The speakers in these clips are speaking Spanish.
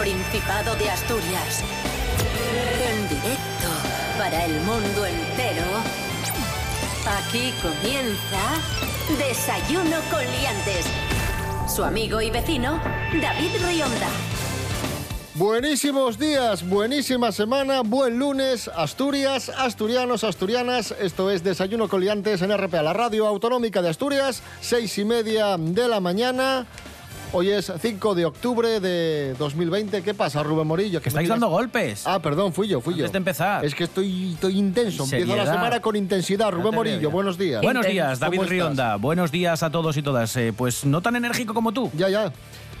Principado de Asturias. En directo para el mundo entero. Aquí comienza Desayuno con Liantes. Su amigo y vecino, David Rionda. Buenísimos días, buenísima semana, buen lunes, Asturias, asturianos, asturianas. Esto es Desayuno Coliantes en RPA, la radio autonómica de Asturias, seis y media de la mañana. Hoy es 5 de octubre de 2020. ¿Qué pasa, Rubén Morillo? Que estáis dando golpes. Ah, perdón, fui yo, fui yo. Antes de empezar. Es que estoy, estoy intenso. Empiezo la semana con intensidad. Rubén Morillo, buenos días. Buenos días, David. Rionda. Buenos días a todos y todas. Eh, pues no tan enérgico como tú. Ya, ya.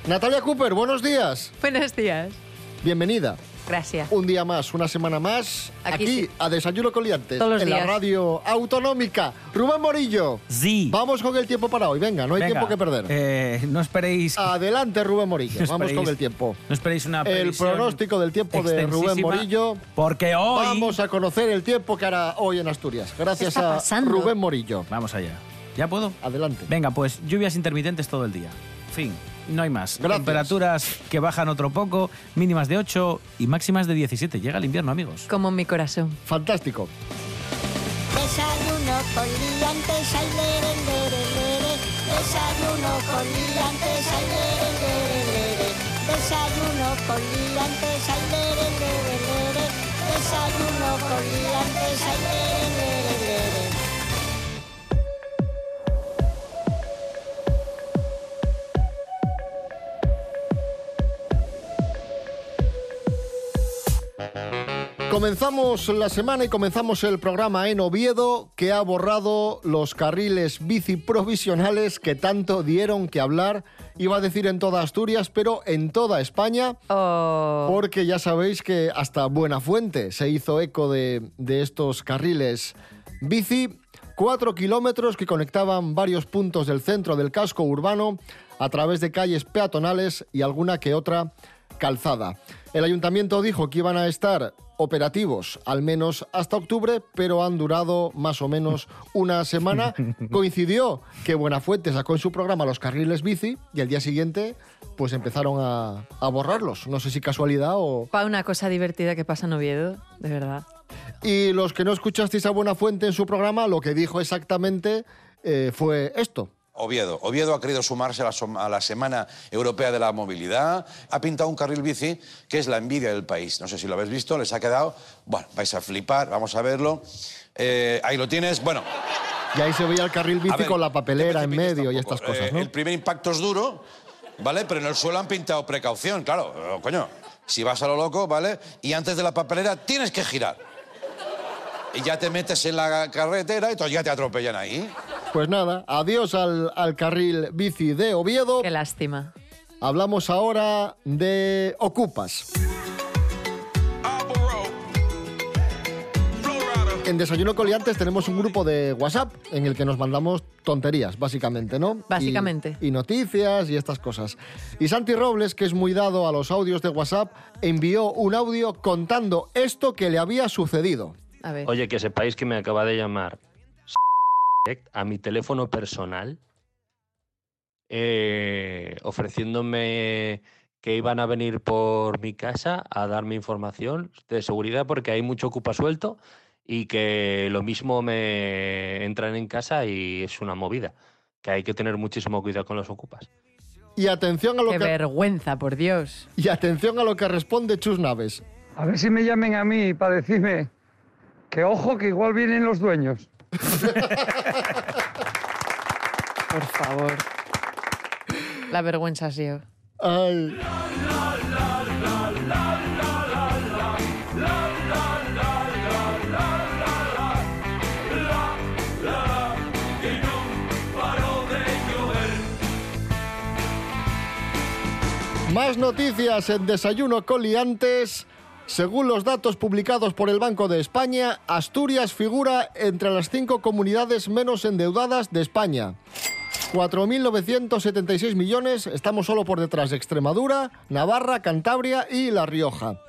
Natalia Cooper, buenos días. Buenos días. Bienvenida. Gracias. Un día más, una semana más, aquí, Aquí sí. a Desayuno Coliantes, Todos los en la radio autonómica. Rubén Morillo, Sí. vamos con el tiempo para hoy. Venga, no hay Venga, tiempo que perder. eh, no esperéis. Adelante, Rubén Morillo. no Vamos esperéis- con el tiempo. No esperéis una El pronóstico del tiempo de Rubén Morillo. Porque hoy. Vamos a conocer el tiempo que hará hoy en Asturias. Gracias a pasando? Rubén Morillo. Vamos allá. ¿Ya puedo? Adelante. Venga, pues lluvias intermitentes todo el día. Fin, no hay más. Gracias. Temperaturas que bajan otro poco, mínimas de 8 y máximas de 17. Llega el invierno, amigos. Como mi corazón. Fantástico. Desayuno con liantes, ay, lere, lere, lere. Desayuno con liantes, ay, lere, lere, lere. Desayuno con liantes, ay, lere, lere, lere. Desayuno con liantes, ay, lere, Comenzamos la semana y comenzamos el programa en Oviedo, que ha borrado los carriles bici provisionales que tanto dieron que hablar, iba a decir en toda Asturias, pero en toda España, Oh, porque ya sabéis que hasta Buenafuente se hizo eco de, de estos carriles bici, cuatro kilómetros que conectaban varios puntos del centro del casco urbano a través de calles peatonales y alguna que otra calzada. El ayuntamiento dijo que iban a estar operativos al menos hasta octubre, pero han durado más o menos una semana. Coincidió que Buenafuente sacó en su programa los carriles bici y al día siguiente pues empezaron a, a borrarlos. No sé si casualidad o... pa' una cosa divertida que pasa en Oviedo, de verdad. Y los que no escuchasteis a Buenafuente en su programa, lo que dijo exactamente eh, fue esto. Oviedo. Oviedo ha querido sumarse a la, som- a la Semana Europea de la Movilidad. Ha pintado un carril bici que es la envidia del país. No sé si lo habéis visto, les ha quedado. Bueno, vais a flipar, vamos a verlo. Eh, ahí lo tienes. Bueno, Y ahí se veía el carril bici ver, con la papelera en medio y estas cosas, Eh, ¿no? El primer impacto es duro, ¿vale? Pero en el suelo han pintado precaución, claro. Coño, si vas a lo loco, ¿vale? Y antes de la papelera tienes que girar. Y ya te metes en la carretera y ya te atropellan ahí. Pues nada, adiós al, al carril bici de Oviedo. Qué lástima. Hablamos ahora de Ocupas. En Desayuno Coliantes tenemos un grupo de WhatsApp en el que nos mandamos tonterías, básicamente, ¿no? Básicamente. Y, y noticias y estas cosas. Y Santi Robles, que es muy dado a los audios de WhatsApp, envió un audio contando esto que le había sucedido. A ver. Oye, que sepáis que me acaba de llamar a mi teléfono personal eh, ofreciéndome que iban a venir por mi casa a darme información de seguridad porque hay mucho ocupa suelto y que lo mismo me entran en casa y es una movida, que hay que tener muchísimo cuidado con los ocupas. Y atención a lo Qué que vergüenza, por Dios. y atención a lo que responde Chus Naves. A ver si me llamen a mí para decirme que ojo, que igual vienen los dueños. Por favor. La vergüenza ha sido. Ay. Más noticias en Desayuno Coliantes. Según los datos publicados por el Banco de España, Asturias figura entre las cinco comunidades menos endeudadas de España. 4.976 millones, estamos solo por detrás de Extremadura, Navarra, Cantabria y La Rioja.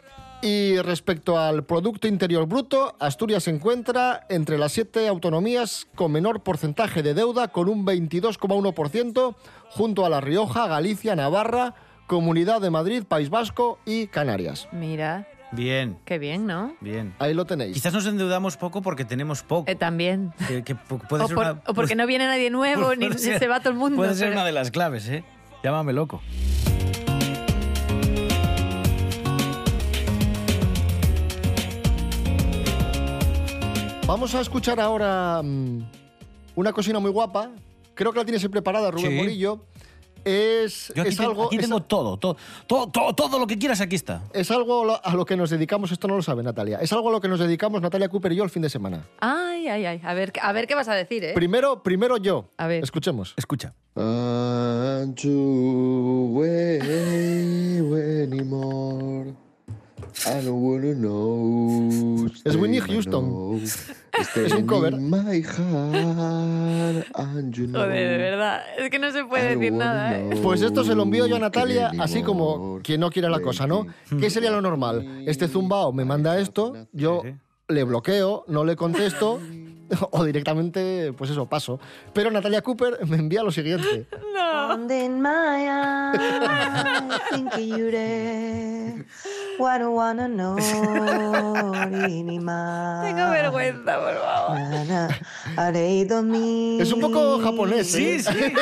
Y respecto al Producto Interior Bruto, Asturias se encuentra entre las siete autonomías con menor porcentaje de deuda, con un 22,1%, junto a La Rioja, Galicia, Navarra, Comunidad de Madrid, País Vasco y Canarias. Mira, Bien, qué bien, ¿no? bien. Ahí lo tenéis. Quizás nos endeudamos poco porque tenemos poco. Eh, también. Que- que pu- puede O, ser por- una- o porque no viene nadie nuevo, ni ser- se va todo el mundo. Puede ser pero- una de las claves, ¿eh? Llámame loco. Vamos a escuchar ahora mm, una cocina muy guapa. Creo que la tienes preparada, Rubén Sí. Morillo. Es, Yo aquí, es tengo, algo, aquí es- tengo todo, todo, todo, todo, todo lo que quieras aquí está. es algo a lo- que nos dedicamos, esto no lo sabe Natalia, es algo a lo que nos dedicamos Natalia Cooper y yo el fin de semana. Ay, ay, ay. A ver, a ver qué vas a decir, ¿eh? Primero, primero yo. A ver. Escuchemos. Escucha. Anymore. I don't wanna know. Es Whitney Houston. Es un cover. My heart, and you know. Joder, de verdad. Es que no se puede I decir nada, ¿eh? Pues esto se lo envío yo a Natalia, así como quien no quiere la cosa, ¿no? ¿Qué sería lo normal? Este zumbao me manda esto, yo le bloqueo, no le contesto o directamente, pues eso, paso. Pero Natalia Cooper me envía lo siguiente. in What I wanna know, Tengo vergüenza, por favor. Es un poco japonés, Sí, ¿eh? sí.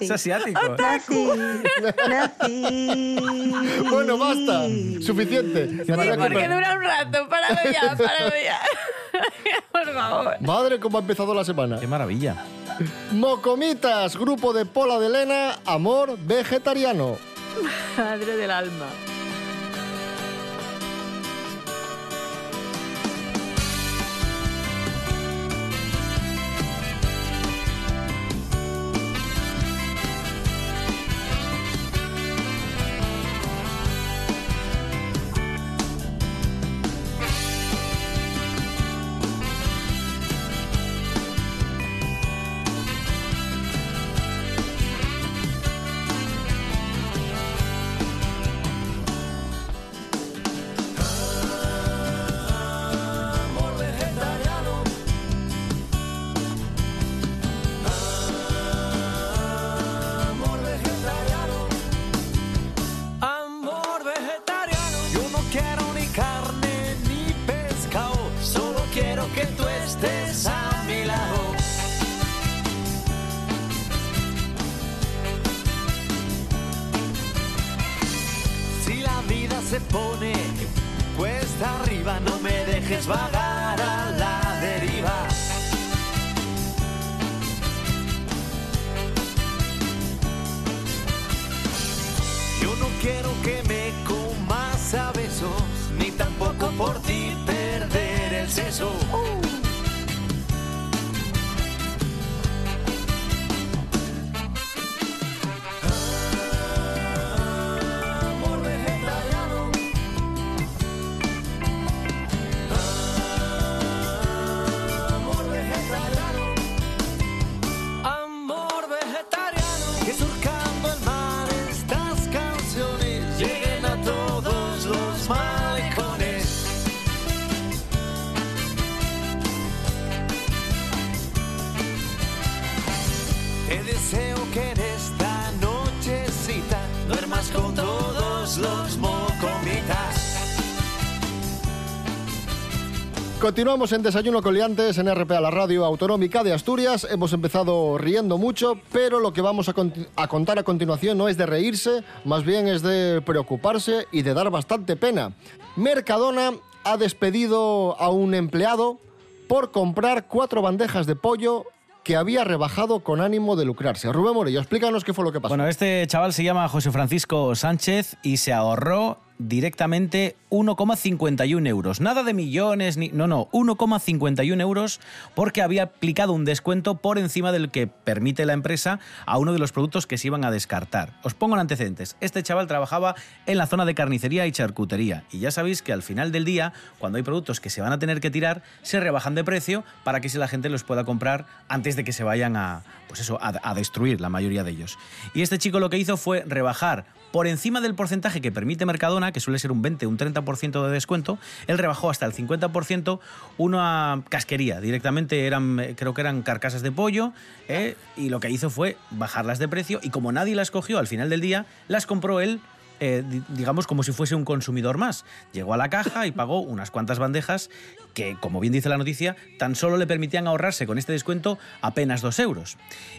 Es asiático. Bueno, basta. Suficiente. Sí, porque dura un rato. Páralo ya, páralo ya. por favor. Madre, cómo ha empezado la semana. Qué maravilla. Mocomitas, grupo de Pola de Lena, amor vegetariano. Madre del alma. Continuamos en Desayuno con Liantes en RPA, la radio autonómica de Asturias. Hemos empezado riendo mucho, pero lo que vamos a, a contar a continuación no es de reírse, más bien es de preocuparse y de dar bastante pena. Mercadona ha despedido a un empleado por comprar cuatro bandejas de pollo que había rebajado con ánimo de lucrarse. Rubén Morillo, explícanos qué fue lo que pasó. Bueno, este chaval se llama José Francisco Sánchez y se ahorró directamente 1,51 euros. Nada de millones, ni, no, no, 1,51 euros porque había aplicado un descuento por encima del que permite la empresa a uno de los productos que se iban a descartar. Os pongo en antecedentes. Este chaval trabajaba en la zona de carnicería y charcutería y ya sabéis que al final del día, cuando hay productos que se van a tener que tirar, se rebajan de precio para que si la gente los pueda comprar antes de que se vayan a, pues eso, a, a destruir la mayoría de ellos. Y este chico lo que hizo fue rebajar por encima del porcentaje que permite Mercadona que suele ser un 20, un 30% de descuento, él rebajó hasta el 50% una casquería. Directamente eran, eh, creo que eran carcasas de pollo, eh, y lo que hizo fue bajarlas de precio, y como nadie las cogió al final del día, las compró él eh, di- digamos, como si fuese un consumidor más. Llegó a la caja y pagó unas cuantas bandejas que, como bien dice la noticia, tan solo le permitían ahorrarse con este descuento apenas dos euros.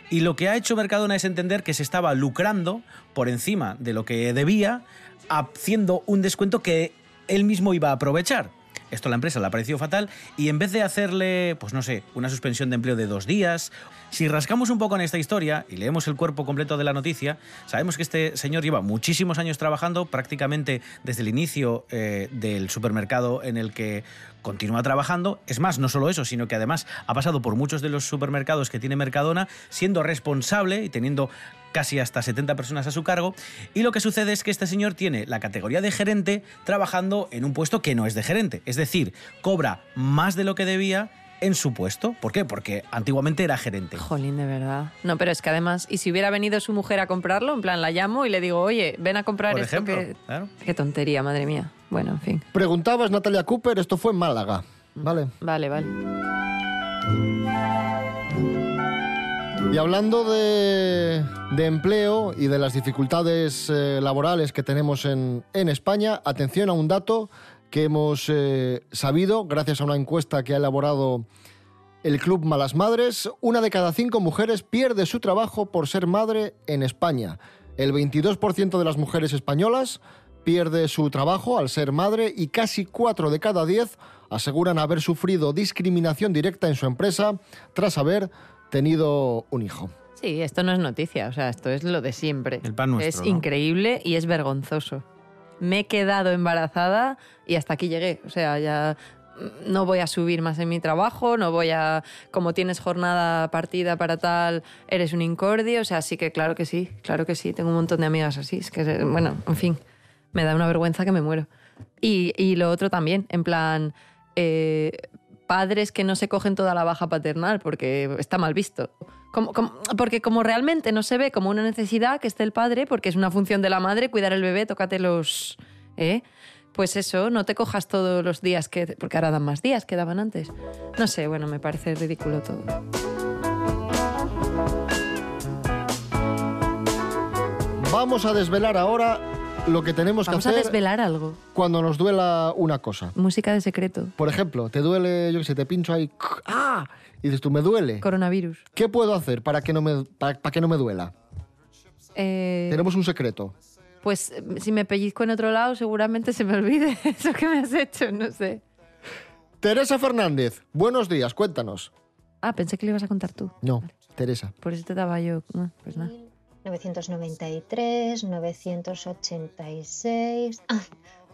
Y lo que ha hecho Mercadona es entender que se estaba lucrando por encima de lo que debía, haciendo un descuento que él mismo iba a aprovechar. Esto a la empresa le ha parecido fatal y en vez de hacerle, pues no sé, una suspensión de empleo de dos días, si rascamos un poco en esta historia y leemos el cuerpo completo de la noticia, sabemos que este señor lleva muchísimos años trabajando, prácticamente desde el inicio eh, del supermercado en el que continúa trabajando. Es más, no solo eso, sino que además ha pasado por muchos de los supermercados que tiene Mercadona, siendo responsable y teniendo casi hasta 70 personas a su cargo. Y lo que sucede es que este señor tiene la categoría de gerente trabajando en un puesto que no es de gerente. Es decir, cobra más de lo que debía en su puesto. ¿Por qué? Porque antiguamente era gerente. Jolín, de verdad. No, pero es que además, ¿y si hubiera venido su mujer a comprarlo? En plan, la llamo y le digo, oye, ven a comprar Por esto ejemplo, que... claro. Qué tontería, madre mía. Bueno, en fin. Preguntabas, Natalia Cooper, esto fue en Málaga. ¿Vale? Vale, vale. Y hablando de, empleo y de las dificultades eh, laborales que tenemos en, en España, atención a un dato que hemos eh, sabido gracias a una encuesta que ha elaborado el Club Malas Madres. Una de cada cinco mujeres pierde su trabajo por ser madre en España. El 22% de las mujeres españolas pierde su trabajo al ser madre y casi 4 de cada 10 aseguran haber sufrido discriminación directa en su empresa tras haber tenido un hijo. Sí, esto no es noticia, o sea, esto es lo de siempre. El pan nuestro, Es ¿no? increíble y es vergonzoso. Me he quedado embarazada y hasta aquí llegué. O sea, ya no voy a subir más en mi trabajo, no voy a, como tienes jornada partida para tal, eres un incordio. O sea, sí que claro que sí, claro que sí. Tengo un montón de amigas así. Es que, bueno, en fin, me da una vergüenza que me muero. Y, y lo otro también, en plan, eh, padres que no se cogen toda la baja paternal porque está mal visto. Como- porque como realmente no se ve como una necesidad que esté el padre, porque es una función de la madre cuidar el bebé, tócate los... ¿eh? Pues eso, no te cojas todos los días que... Porque ahora dan más días que daban antes. No sé, bueno, me parece ridículo todo. Vamos a desvelar ahora lo que tenemos Vamos que a hacer desvelar algo. cuando nos duela una cosa. Música de secreto. Por ejemplo, te duele, yo que sé, te pincho ahí, ¡ah! Y dices tú, me duele. Coronavirus. ¿Qué puedo hacer para que no me, para, para que no me duela? Eh, Tenemos un secreto. Pues eh, si me pellizco en otro lado, seguramente se me olvide eso que me has hecho, no sé. Teresa Fernández, buenos días, cuéntanos. Ah, pensé que le ibas a contar tú. No, Teresa. Por eso te daba yo. Pues nada. 993, 986. Ah,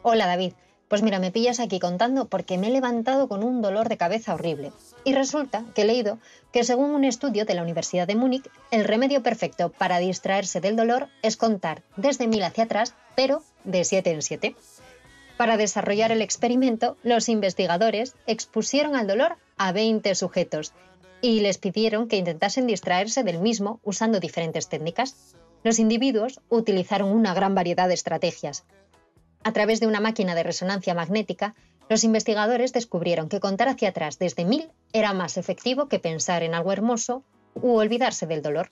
hola David. Pues mira, me pillas aquí contando porque me he levantado con un dolor de cabeza horrible. Y resulta que he leído que según un estudio de la Universidad de Múnich, el remedio perfecto para distraerse del dolor es contar desde mil hacia atrás, pero de siete en siete. Para desarrollar el experimento, los investigadores expusieron al dolor a 20 sujetos y les pidieron que intentasen distraerse del mismo usando diferentes técnicas. Los individuos utilizaron una gran variedad de estrategias. A través de una máquina de resonancia magnética, los investigadores descubrieron que contar hacia atrás desde 1000 era más efectivo que pensar en algo hermoso u olvidarse del dolor.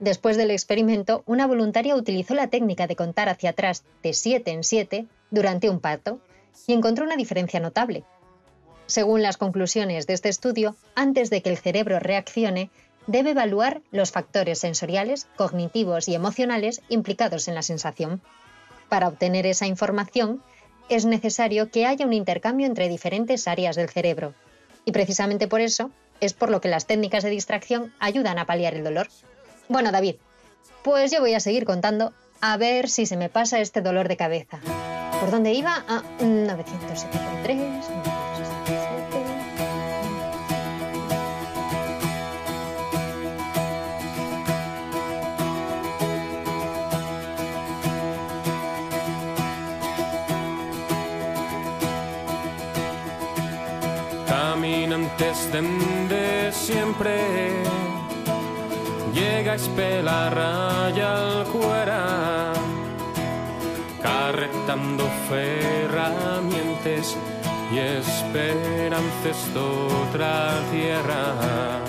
Después del experimento, una voluntaria utilizó la técnica de contar hacia atrás de 7 en 7 durante un parto y encontró una diferencia notable. Según las conclusiones de este estudio, antes de que el cerebro reaccione, debe evaluar los factores sensoriales, cognitivos y emocionales implicados en la sensación. Para obtener esa información, es necesario que haya un intercambio entre diferentes áreas del cerebro. Y precisamente por eso es por lo que las técnicas de distracción ayudan a paliar el dolor. Bueno, David, pues yo voy a seguir contando a ver si se me pasa este dolor de cabeza. ¿Por dónde iba? Ah, 973. 967. Caminantes de siempre Llegais per la raya al cuera arretando ferramientas y esperanzas otra tierra.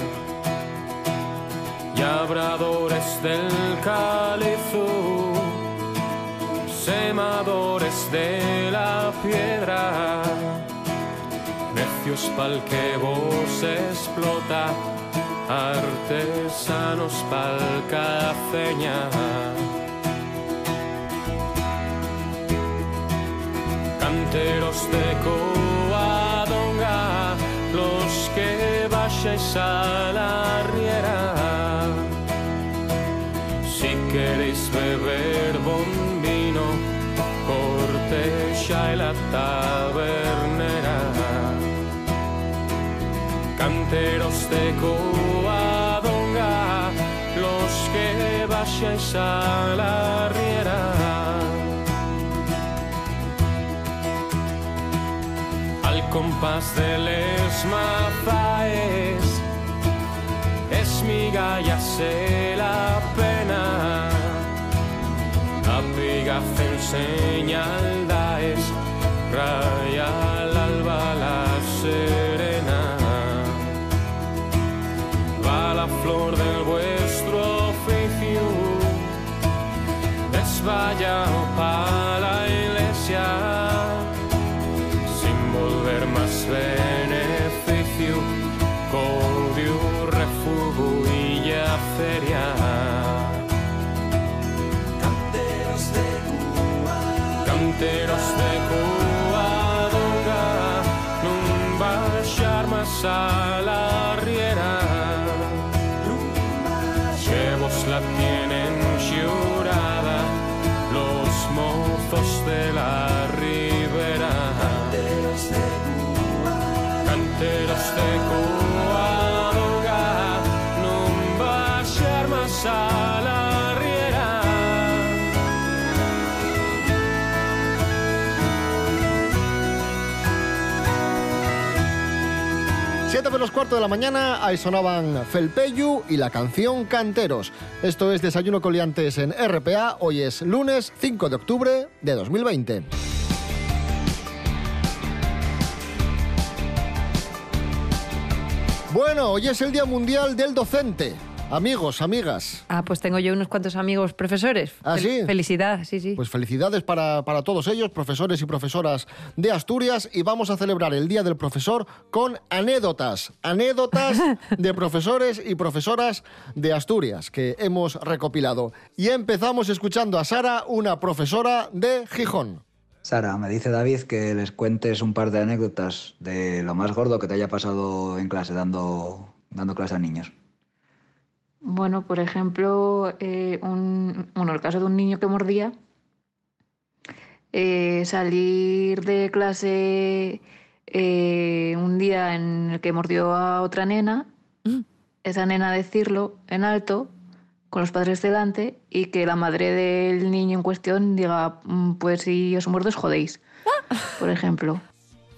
Y abradores del calizo, semadores de la piedra, necios pa'l que vos explota, artesanos pa'l cafeña. canteros de Coadonga, los que vayáis a la riera. Si queréis beber buen vino, cortesía y la tabernera. Canteros de Coadonga, los que vayáis a la riera. al compás de les mazaes es ya sé la pena a piga señal da star menos cuarto de la mañana, ahí sonaban Felpeyu y la canción Canteros. Esto es Desayuno Coliantes en RPA. Hoy es lunes 5 de octubre de 2020. Bueno, hoy es el Día Mundial del Docente. Amigos, amigas. Ah, pues tengo yo unos cuantos amigos profesores. ¿Ah, sí? Felicidad, sí, sí. Pues felicidades para, para todos ellos, profesores y profesoras de Asturias, y vamos a celebrar el Día del Profesor con anécdotas, anécdotas de profesores y profesoras de Asturias que hemos recopilado. Y empezamos escuchando a Sara, una profesora de Gijón. Sara, me dice David que les cuentes un par de anécdotas de lo más gordo que te haya pasado en clase dando, dando clase a niños. Bueno, por ejemplo, eh, un, bueno, el caso de un niño que mordía. Eh, salir de clase eh, un día en el que mordió a otra nena, esa nena decirlo en alto, con los padres delante, y que la madre del niño en cuestión diga, "Mm, pues si os muerdo os jodéis, por ejemplo.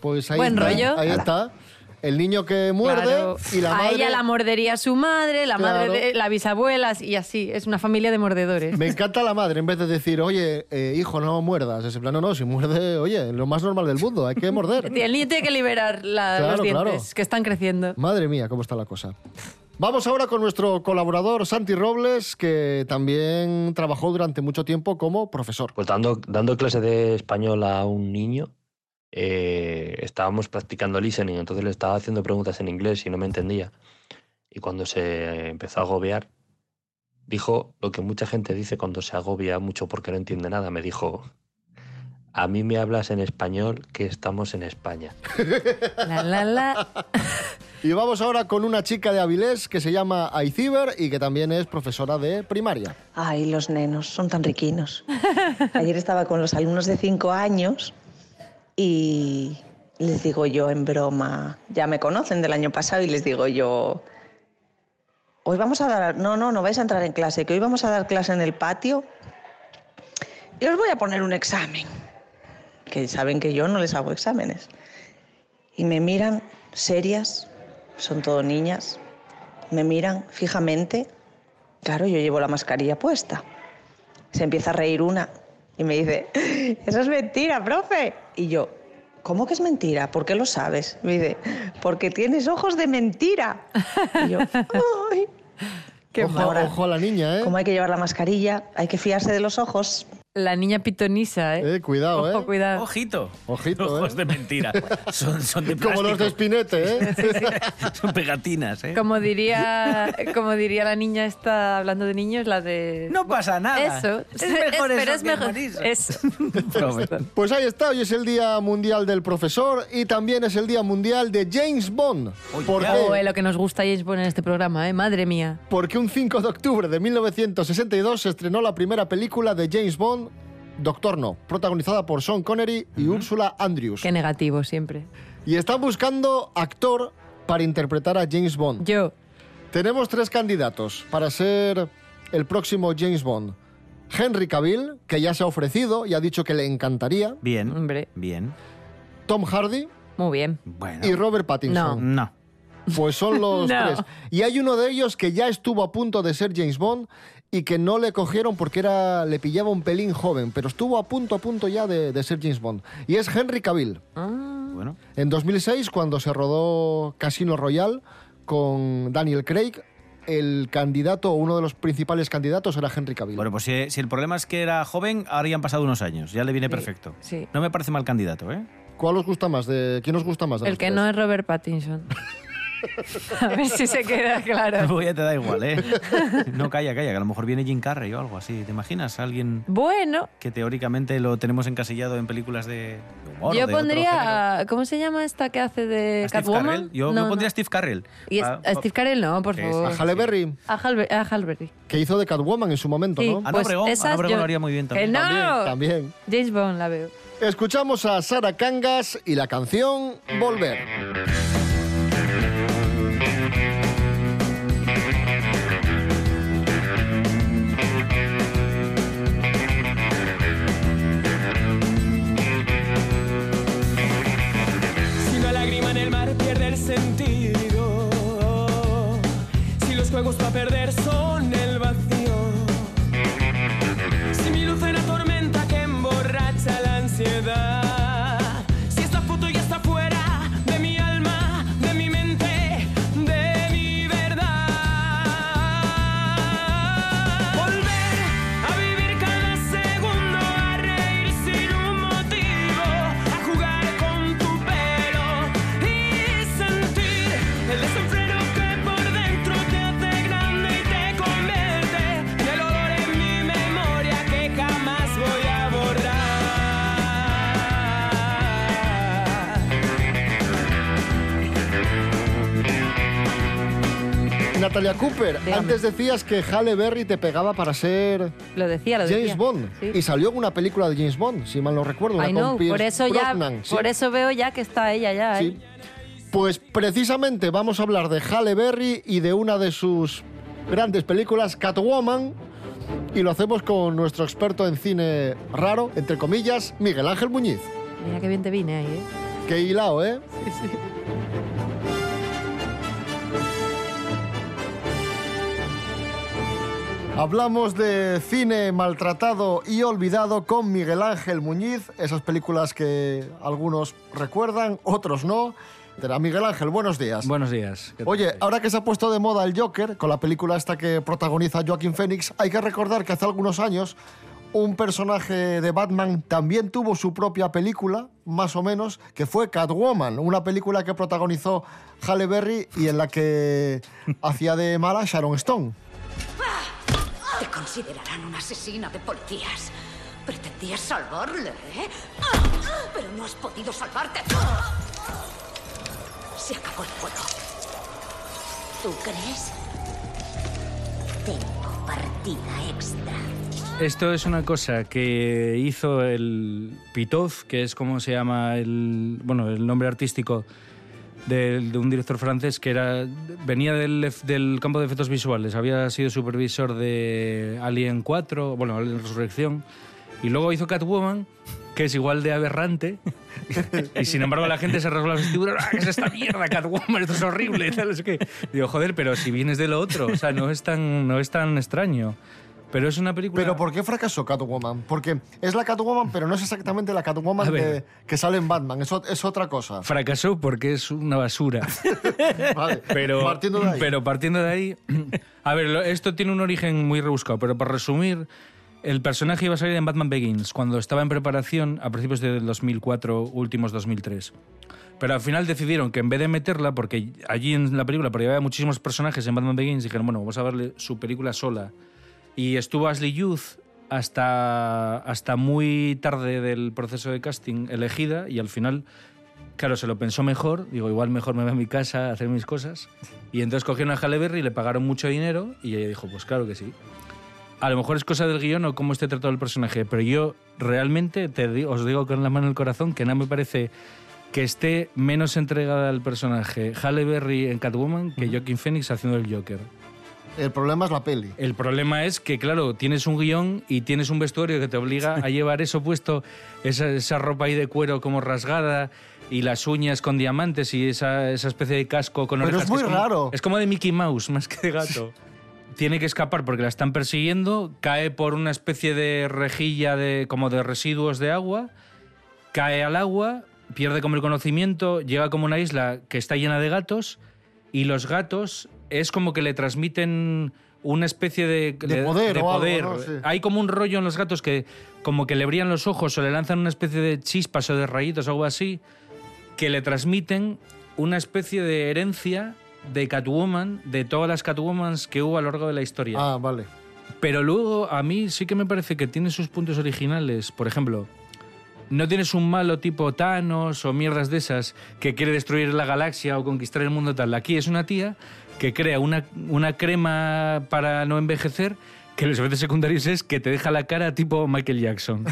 Pues ahí, Buen está, rollo. ahí está. El niño que muerde Claro. y la a madre... ella la mordería su madre, la madre de la bisabuela y así. Es una familia de mordedores. Me encanta la madre, en vez de decir, oye, eh, hijo, no muerdas. Es en plan, no, no, si muerde, oye, lo más normal del mundo, hay que morder. Y el niño tiene que liberar la- Claro, los dientes claro. que están creciendo. Madre mía, cómo está la cosa. Vamos ahora con nuestro colaborador Santi Robles, que también trabajó durante mucho tiempo como profesor. Pues dando, dando clase de español a un niño, eh, estábamos practicando listening, entonces le estaba haciendo preguntas en inglés y no me entendía. Y cuando se empezó a agobiar, dijo lo que mucha gente dice cuando se agobia mucho porque no entiende nada. Me dijo, a mí me hablas en español que estamos en España. La, la, la. Y vamos ahora con una chica de Avilés que se llama Aiciber y que también es profesora de primaria. Ay, los nenos, son tan riquinos. Ayer estaba con los alumnos de 5 años y les digo yo en broma, ya me conocen del año pasado y les digo yo, hoy vamos a dar, no, no, no vais a entrar en clase, que hoy vamos a dar clase en el patio y os voy a poner un examen, que saben que yo no les hago exámenes. Y me miran serias, son todo niñas, me miran fijamente Claro, yo llevo la mascarilla puesta. Se empieza a reír una Y me dice, eso es mentira, profe. Y yo, ¿cómo que es mentira? ¿Por qué lo sabes? Me dice, porque tienes ojos de mentira. Y yo, ay. Qué ojo, ojo a la niña, ¿eh? Como hay que llevar la mascarilla, hay que fiarse de los ojos. La niña pitonisa, ¿eh? Eh, cuidado, Ojo, ¿eh? cuidado. Ojito. Ojito, Ojos ¿eh? de mentira. Son, son de Como los de plástico. Espinete, ¿eh? Son pegatinas, ¿eh? Como diría, como diría la niña esta, hablando de niños, la de... No pasa nada. Eso. Es mejor pero eso es que mejor. hermanizo. Es. Pues ahí está, hoy es el Día Mundial del Profesor y también es el Día Mundial de James Bond. ¿Por qué? Oh, eh, lo que nos gusta James Bond en este programa, ¿eh? Madre mía. Porque un 5 de octubre de 1962 se estrenó la primera película de James Bond, Doctor No, protagonizada por Sean Connery y Úrsula Andrews. Qué negativo siempre. Y están buscando actor para interpretar a James Bond. Yo. Tenemos tres candidatos para ser el próximo James Bond. Henry Cavill, que ya se ha ofrecido y ha dicho que le encantaría. Bien. Hombre. Bien. Tom Hardy Muy bien. Bueno. y Robert Pattinson. No. Pues son los No. tres. Y hay uno de ellos que ya estuvo a punto de ser James Bond y que no le cogieron porque era, le pillaba un pelín joven, pero estuvo a punto, a punto ya de, de ser James Bond. Y es Henry Cavill. Bueno. En 2006, cuando se rodó Casino Royale con Daniel Craig, el candidato o uno de los principales candidatos era Henry Cavill. Bueno, pues si, si el problema es que era joven, ahora ya han pasado unos años. Ya le viene perfecto. Sí. No me parece mal candidato, ¿eh? ¿Cuál os gusta más? De, ¿Quién os gusta más? de El que tres? no es Robert Pattinson. A ver si se queda claro. Luego ya te da igual, ¿eh? No, calla, calla, que a lo mejor viene Jim Carrey o algo así. ¿Te imaginas? Alguien Bueno, que teóricamente lo tenemos encasillado en películas de humor yo de otro género. pondría. ¿Cómo se llama esta que hace de ¿A Steve Catwoman? Yo No, me pondría no. a Steve Carrell. Y es- Ah, a Steve Carell no, por favor. A Halle Berry, A, Halber- a Halberry. que hizo de Catwoman en su momento, Sí, ¿no? Ana pues Obregón, Ana Obregón yo- lo haría muy bien también. ¡Que no! También, también. James Bond la veo. Escuchamos a Sara Cangas y la canción Volver. Sentido, si los juegos para perder son Cooper, Dígame. antes decías que Halle Berry te pegaba para ser Lo decía, lo decía. James Bond. Sí. Y salió una película de James Bond, si mal no recuerdo. I know, por eso ya, sí. por eso veo ya que está ella ya. ¿eh? Pues precisamente vamos a hablar de Halle Berry y de una de sus grandes películas, Catwoman. Y lo hacemos con nuestro experto en cine raro, entre comillas, Miguel Ángel Muñiz. Mira qué bien te vine ahí, ¿eh? Qué hilado, ¿eh? Sí, sí. Hablamos de cine maltratado y olvidado con Miguel Ángel Muñiz, esas películas que algunos recuerdan, otros no. Será Miguel Ángel, buenos días. Buenos días. Oye, ahora que se ha puesto de moda el Joker, con la película esta que protagoniza Joaquín Phoenix, hay que recordar que hace algunos años un personaje de Batman también tuvo su propia película, más o menos, que fue Catwoman, una película que protagonizó Halle Berry y en la que hacía de mala Sharon Stone. Te considerarán una asesina de policías. Pretendías salvarle, ¿eh? Pero no has podido salvarte. Se acabó el juego. ¿Tú crees? Tengo partida extra. Esto es una cosa que hizo el Pitoz, que es como se llama el, bueno, el nombre artístico del- de, un director francés que era, venía del, del campo de efectos visuales. Había sido supervisor de Alien 4, bueno, Alien Resurrección, y luego hizo Catwoman, que es igual de aberrante. y sin embargo la gente se rasgó las vestiduras, ¡ah, qué es esta mierda, Catwoman, esto es horrible! Tal, es que, digo, joder, pero si vienes de lo otro, o sea, no es tan, no es tan extraño. Pero es una película... ¿Pero por qué fracasó Catwoman? Porque es la Catwoman, pero no es exactamente la Catwoman de- que sale en Batman. Es, es otra cosa. Fracasó porque es una basura. Vale, pero, partiendo de ahí. pero partiendo de ahí. A ver, esto tiene un origen muy rebuscado, pero para resumir, el personaje iba a salir en Batman Begins cuando estaba en preparación a principios del 2004, últimos 2003. Pero al final decidieron que en vez de meterla, porque allí en la película porque había muchísimos personajes en Batman Begins, dijeron, bueno, vamos a verle su película sola. Y estuvo Ashley Youth hasta, hasta muy tarde del proceso de casting elegida y al final, claro, se lo pensó mejor. Digo, igual mejor me voy a mi casa a hacer mis cosas. Y entonces cogieron a Halle Berry, le pagaron mucho dinero y ella dijo, pues claro que sí. A lo mejor es cosa del guion o cómo esté tratado el personaje, pero yo realmente te os digo con la mano en el corazón que no me parece que esté menos entregada al personaje Halle Berry en Catwoman que Joaquin Phoenix haciendo el Joker. El problema es la peli. El problema es que, claro, tienes un guion y tienes un vestuario que te obliga a llevar eso puesto, esa, esa ropa ahí de cuero como rasgada y las uñas con diamantes y esa, esa especie de casco con Pero orejas. es que muy como- raro. Es como de Mickey Mouse más que de gato. Tiene que escapar porque la están persiguiendo, cae por una especie de rejilla de, como de residuos de agua, cae al agua, pierde como el conocimiento, llega como una isla que está llena de gatos y los gatos es como que le transmiten una especie de, De poder algo, poder. ¿no? Sí. Hay como un rollo en los gatos que como que le brillan los ojos o le lanzan una especie de chispas o de rayitos o algo así que le transmiten una especie de herencia de Catwoman, de todas las Catwomans que hubo a lo largo de la historia. Ah, vale. Pero luego a mí sí que me parece que tiene sus puntos originales. Por ejemplo, no tienes un malo tipo Thanos o mierdas de esas que quiere destruir la galaxia o conquistar el mundo tal. Aquí es una tía que crea una, una crema para no envejecer que los efectos secundarios es que te deja la cara tipo Michael Jackson.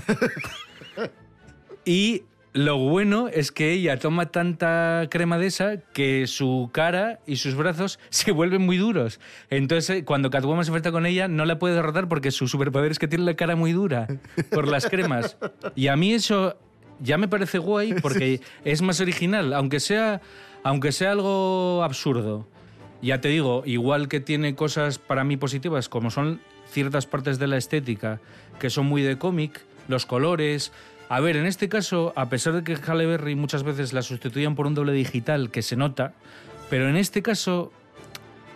y lo bueno es que ella toma tanta crema de esa que su cara y sus brazos se vuelven muy duros. Entonces, eh, cuando Catwoman se enfrenta con ella, no la puede derrotar porque su superpoder es que tiene la cara muy dura por las cremas. Y a mí eso ya me parece guay porque es más original, aunque sea, aunque sea algo absurdo. Ya te digo, igual que tiene cosas para mí positivas, como son ciertas partes de la estética que son muy de cómic, los colores. A ver, en este caso, a pesar de que Halle Berry muchas veces la sustituían por un doble digital que se nota, pero en este caso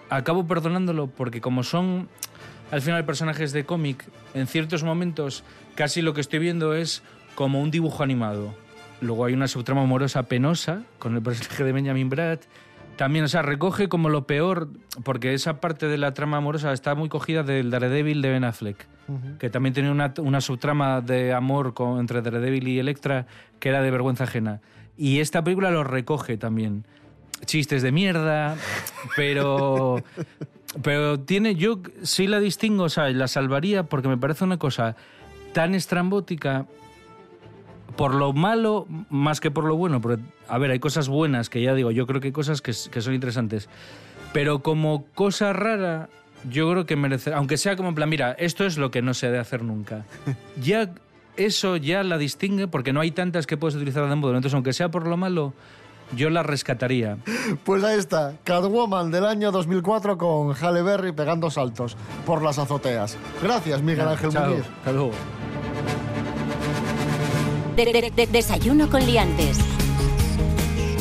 acabo perdonándolo porque como son al final personajes de cómic, en ciertos momentos casi lo que estoy viendo es como un dibujo animado. Luego hay una subtrama amorosa penosa con el personaje de Benjamin Bratt. También, o sea, recoge como lo peor, porque esa parte de la trama amorosa está muy cogida del Daredevil de Ben Affleck, que también tenía una, una subtrama de amor con- entre Daredevil y Electra que era de vergüenza ajena. Y esta película lo recoge también. Chistes de mierda, pero pero tiene, yo sí la distingo, o sea, la salvaría porque me parece una cosa tan estrambótica por lo malo más que por lo bueno. Porque, a ver, hay cosas buenas que ya digo, yo creo que hay cosas que, que son interesantes. Pero como cosa rara, yo creo que merece, aunque sea como en plan, mira, esto es lo que no se ha de hacer nunca. Ya eso ya la distingue porque no hay tantas que puedes utilizar de modo. Entonces, aunque sea por lo malo, yo la rescataría. Pues ahí está, Catwoman del año 2004 con Halle Berry pegando saltos por las azoteas. Gracias, Miguel Ángel Chao, Muñiz. hasta luego. De- de- de- desayuno con liantes.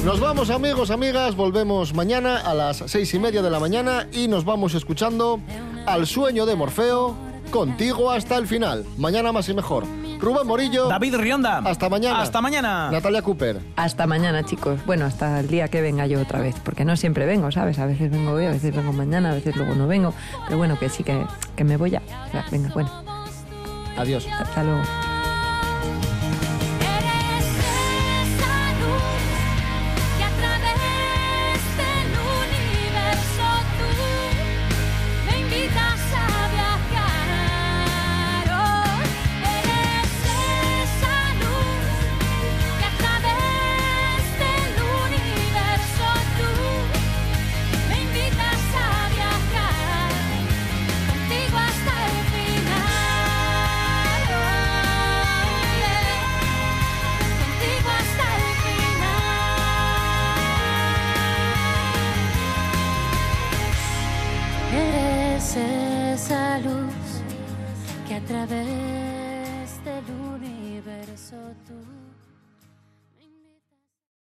Nos vamos amigos, amigas, volvemos mañana a las seis y media de la mañana y nos vamos escuchando Al sueño de Morfeo, contigo hasta el final. Mañana más y mejor. Rubén Morillo. David Rionda. Hasta mañana. Hasta mañana. Natalia Cooper. Hasta mañana, chicos. Bueno, hasta el día que venga yo otra vez, porque no siempre vengo, ¿sabes? A veces vengo hoy, a veces vengo mañana, a veces luego no vengo. Pero bueno, que sí, que, que me voy ya. O sea, venga, bueno. Adiós. Hasta luego.